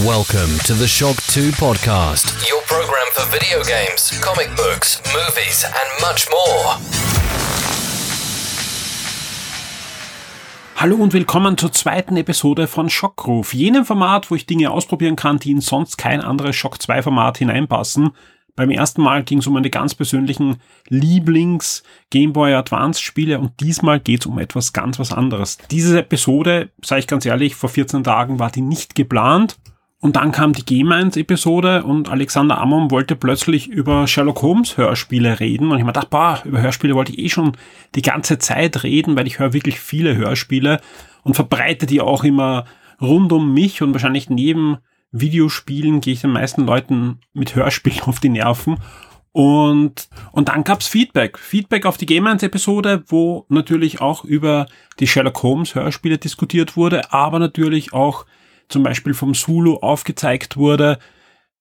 Welcome to the Shock 2 podcast, your program for video games, comic books, movies, and much more. Hallo und willkommen zur zweiten Episode von Schockruf, jenem Format, wo ich Dinge ausprobieren kann, die in sonst kein anderes Shock 2 Format hineinpassen. Beim ersten Mal ging es um meine ganz persönlichen Lieblings Game Boy Advance Spiele und diesmal geht es um etwas ganz was anderes. Diese Episode, sage ich ganz ehrlich, vor 14 Tagen war die nicht geplant. Und dann kam die G-Minds-Episode und Alexander Ammon wollte plötzlich über Sherlock Holmes Hörspiele reden. Und ich mir dachte, boah, über Hörspiele wollte ich eh schon die ganze Zeit reden, weil ich höre wirklich viele Hörspiele und verbreite die auch immer rund um mich und wahrscheinlich neben Videospielen gehe ich den meisten Leuten mit Hörspielen auf die Nerven. Und, und dann gab's Feedback. Feedback auf die Game 1 Episode, wo natürlich auch über die Sherlock Holmes Hörspiele diskutiert wurde, aber natürlich auch zum Beispiel vom Zulu aufgezeigt wurde,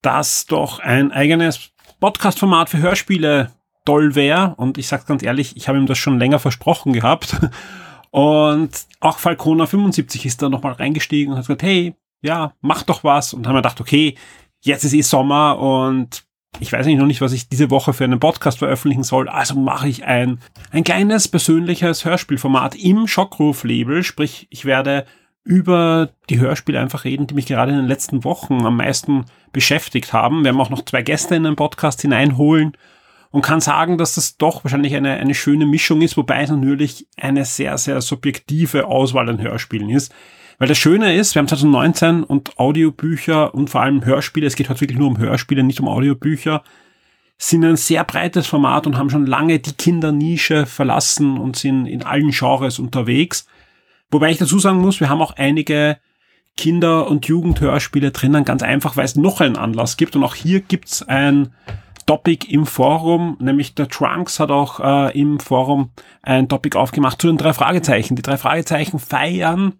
dass doch ein eigenes Podcast-Format für Hörspiele toll wäre. Und ich sage ganz ehrlich, ich habe ihm das schon länger versprochen gehabt. Und auch Falcona 75 ist da nochmal reingestiegen und hat gesagt, hey, ja, mach doch was. Und haben wir gedacht, okay, jetzt ist eh Sommer und ich weiß nicht noch nicht, was ich diese Woche für einen Podcast veröffentlichen soll. Also mache ich ein, ein kleines persönliches Hörspielformat im Schockruf-Label. Sprich, ich werde über die Hörspiele einfach reden, die mich gerade in den letzten Wochen am meisten beschäftigt haben. Wir haben auch noch zwei Gäste in den Podcast hineinholen und kann sagen, dass das doch wahrscheinlich eine, eine schöne Mischung ist, wobei es natürlich eine sehr, sehr subjektive Auswahl an Hörspielen ist. Weil das Schöne ist, wir haben 2019 und Audiobücher und vor allem Hörspiele, es geht heute wirklich nur um Hörspiele, nicht um Audiobücher, sind ein sehr breites Format und haben schon lange die Kindernische verlassen und sind in allen Genres unterwegs. Wobei ich dazu sagen muss, wir haben auch einige Kinder- und Jugendhörspiele drinnen, ganz einfach, weil es noch einen Anlass gibt. Und auch hier gibt's ein Topic im Forum, nämlich der Trunks hat auch äh, im Forum ein Topic aufgemacht zu den drei Fragezeichen. Die drei Fragezeichen feiern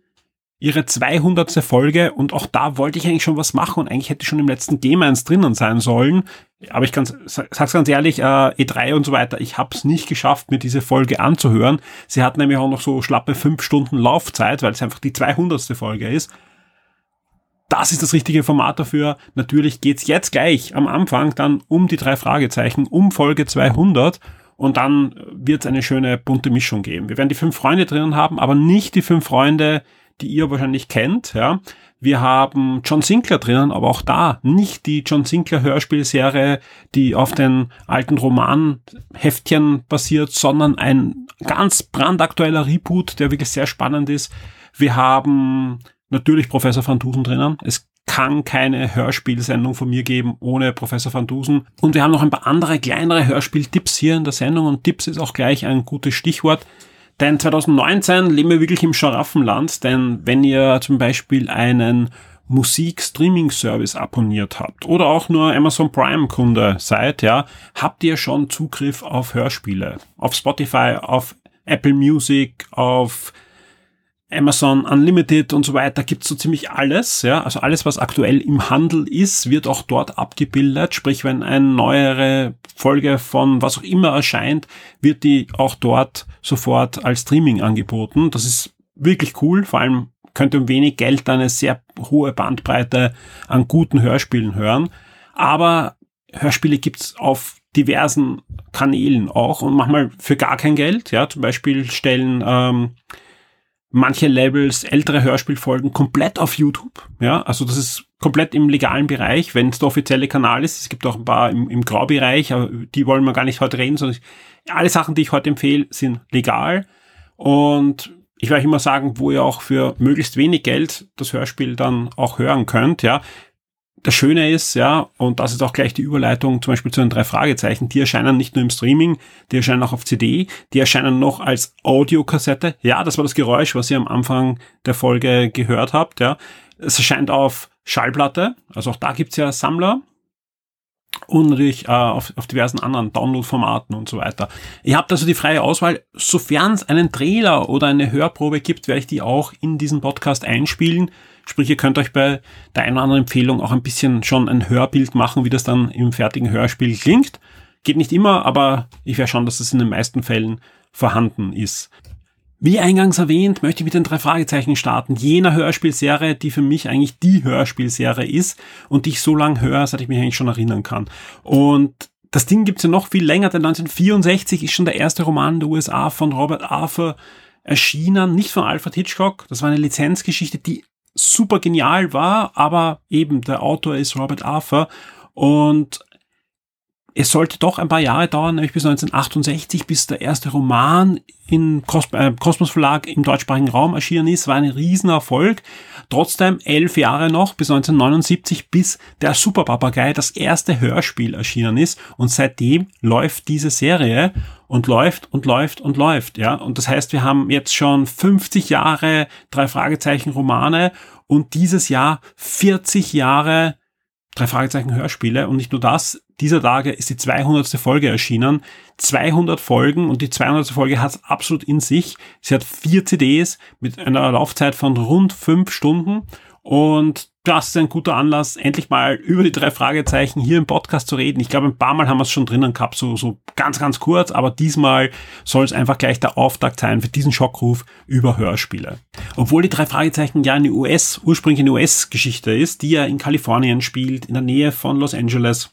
ihre 200. Folge und auch da wollte ich eigentlich schon was machen und eigentlich hätte schon im letzten Game 1 drinnen sein sollen. Aber ich kann, sag's ganz ehrlich, äh, E3 und so weiter, ich habe es nicht geschafft, mir diese Folge anzuhören. Sie hat nämlich auch noch so schlappe fünf Stunden Laufzeit, weil es einfach die 200. Folge ist. Das ist das richtige Format dafür. Natürlich geht's jetzt gleich am Anfang dann um die drei Fragezeichen, um Folge 200 und dann wird es eine schöne bunte Mischung geben. Wir werden die fünf Freunde drinnen haben, aber nicht die fünf Freunde, die ihr wahrscheinlich kennt, ja. Wir haben John Sinclair drinnen, aber auch da nicht die John Sinclair Hörspielserie, die auf den alten Romanheftchen basiert, sondern ein ganz brandaktueller Reboot, der wirklich sehr spannend ist. Wir haben natürlich Professor Van Dusen drinnen. Es kann keine Hörspielsendung von mir geben ohne Professor Van Dusen. Und wir haben noch ein paar andere kleinere Hörspieltipps hier in der Sendung und Tipps ist auch gleich ein gutes Stichwort. Denn 2019 leben wir wirklich im Scharaffenland, denn wenn ihr zum Beispiel einen Musik-Streaming-Service abonniert habt oder auch nur Amazon Prime-Kunde seid, ja, habt ihr schon Zugriff auf Hörspiele. Auf Spotify, auf Apple Music, auf Amazon Unlimited und so weiter gibt's so ziemlich alles, ja, also alles, was aktuell im Handel ist, wird auch dort abgebildet. Sprich, wenn eine neuere Folge von was auch immer erscheint, wird die auch dort sofort als Streaming angeboten. Das ist wirklich cool, vor allem könnt ihr um wenig Geld eine sehr hohe Bandbreite an guten Hörspielen hören. Aber Hörspiele gibt's auf diversen Kanälen auch und manchmal für gar kein Geld. Ja, zum Beispiel stellen ähm, manche Labels ältere Hörspielfolgen komplett auf YouTube. Ja, also das ist komplett im legalen Bereich, wenn es der offizielle Kanal ist. Es gibt auch ein paar im, im Graubereich, aber die wollen wir gar nicht heute reden, sondern alle Sachen, die ich heute empfehle, sind legal. Und ich werde immer sagen, wo ihr auch für möglichst wenig Geld das Hörspiel dann auch hören könnt, ja das Schöne ist, ja, und das ist auch gleich die Überleitung zum Beispiel zu den drei Fragezeichen, die erscheinen nicht nur im Streaming, die erscheinen auch auf CD, die erscheinen noch als Audiokassette. Ja, das war das Geräusch, was ihr am Anfang der Folge gehört habt, ja. Es erscheint auf Schallplatte, also auch da gibt's ja Sammler. Und äh, auf, auf diversen anderen Download-Formaten und so weiter. Ihr habt also die freie Auswahl. Sofern es einen Trailer oder eine Hörprobe gibt, werde ich die auch in diesen Podcast einspielen. Sprich, ihr könnt euch bei der einen oder anderen Empfehlung auch ein bisschen schon ein Hörbild machen, wie das dann im fertigen Hörspiel klingt. Geht nicht immer, aber ich wäre schon, dass es in den meisten Fällen vorhanden ist. Wie eingangs erwähnt, möchte ich mit den drei Fragezeichen starten. Jener Hörspielserie, die für mich eigentlich die Hörspielserie ist und die ich so lange höre, seit ich mich eigentlich schon erinnern kann. Und das Ding gibt's ja noch viel länger, denn 1964 ist schon der erste Roman der USA von Robert Arthur erschienen, nicht von Alfred Hitchcock. Das war eine Lizenzgeschichte, die super genial war, aber eben der Autor ist Robert Arthur und es sollte doch ein paar Jahre dauern, nämlich bis 1968, bis der erste Roman in Kos äh, Kosmos Verlag im deutschsprachigen Raum erschienen ist. War ein Riesenerfolg. Trotzdem elf Jahre noch, bis 1979, bis der Superpapagei, das erste Hörspiel erschienen ist. Und seitdem läuft diese Serie und läuft und läuft und läuft. Ja, und das heißt, wir haben jetzt schon 50 Jahre drei Fragezeichen Romane und dieses Jahr 40 Jahre drei Fragezeichen Hörspiele. Und nicht nur das, dieser Tage ist die 200. Folge erschienen. 200 Folgen und die 200. Folge hat es absolut in sich. Sie hat vier CDs mit einer Laufzeit von rund fünf Stunden und das ist ein guter Anlass, endlich mal über die drei Fragezeichen hier im Podcast zu reden. Ich glaube, ein paar Mal haben wir es schon drinnen gehabt, so, so ganz, ganz kurz, aber diesmal soll es einfach gleich der Auftakt sein für diesen Schockruf über Hörspiele. Obwohl die drei Fragezeichen ja eine US, ursprünglich eine US-Geschichte ist, die ja in Kalifornien spielt, in der Nähe von Los Angeles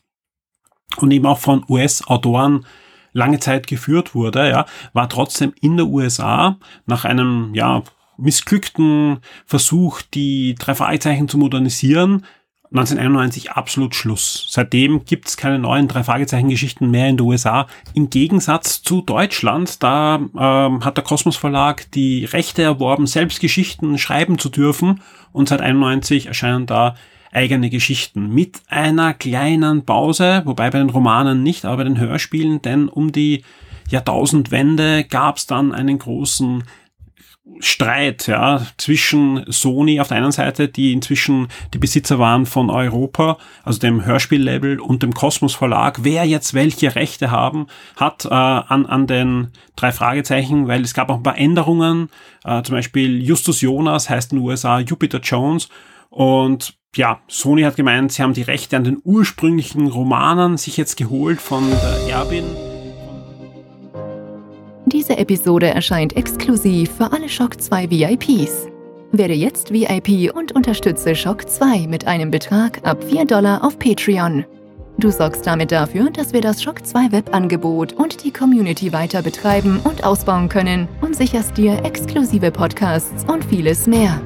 und eben auch von US-Autoren lange Zeit geführt wurde, ja, war trotzdem in der USA nach einem, ja, missglückten Versuch, die drei Fragezeichen zu modernisieren, 1991 absolut Schluss. Seitdem gibt's keine neuen drei Fragezeichen-Geschichten mehr in den USA. Im Gegensatz zu Deutschland, da ähm, hat der Kosmos Verlag die Rechte erworben, selbst Geschichten schreiben zu dürfen. Und seit 91 erscheinen da eigene Geschichten. Mit einer kleinen Pause, wobei bei den Romanen nicht, aber bei den Hörspielen, denn um die Jahrtausendwende gab's dann einen großen Streit ja, zwischen Sony auf der einen Seite, die inzwischen die Besitzer waren von Europa, also dem Hörspiellabel und dem Kosmos Verlag, wer jetzt welche Rechte haben hat äh, an, an den drei Fragezeichen, weil es gab auch ein paar Änderungen, äh, zum Beispiel Justus Jonas heißt in den USA Jupiter Jones. Und ja, Sony hat gemeint, sie haben die Rechte an den ursprünglichen Romanen sich jetzt geholt von der Erbin. Diese Episode erscheint exklusiv für alle Shock 2 VIPs. Werde jetzt VIP und unterstütze Shock 2 mit einem Betrag ab 4 Dollar auf Patreon. Du sorgst damit dafür, dass wir das Shock 2 Webangebot und die Community weiter betreiben und ausbauen können und sicherst dir exklusive Podcasts und vieles mehr.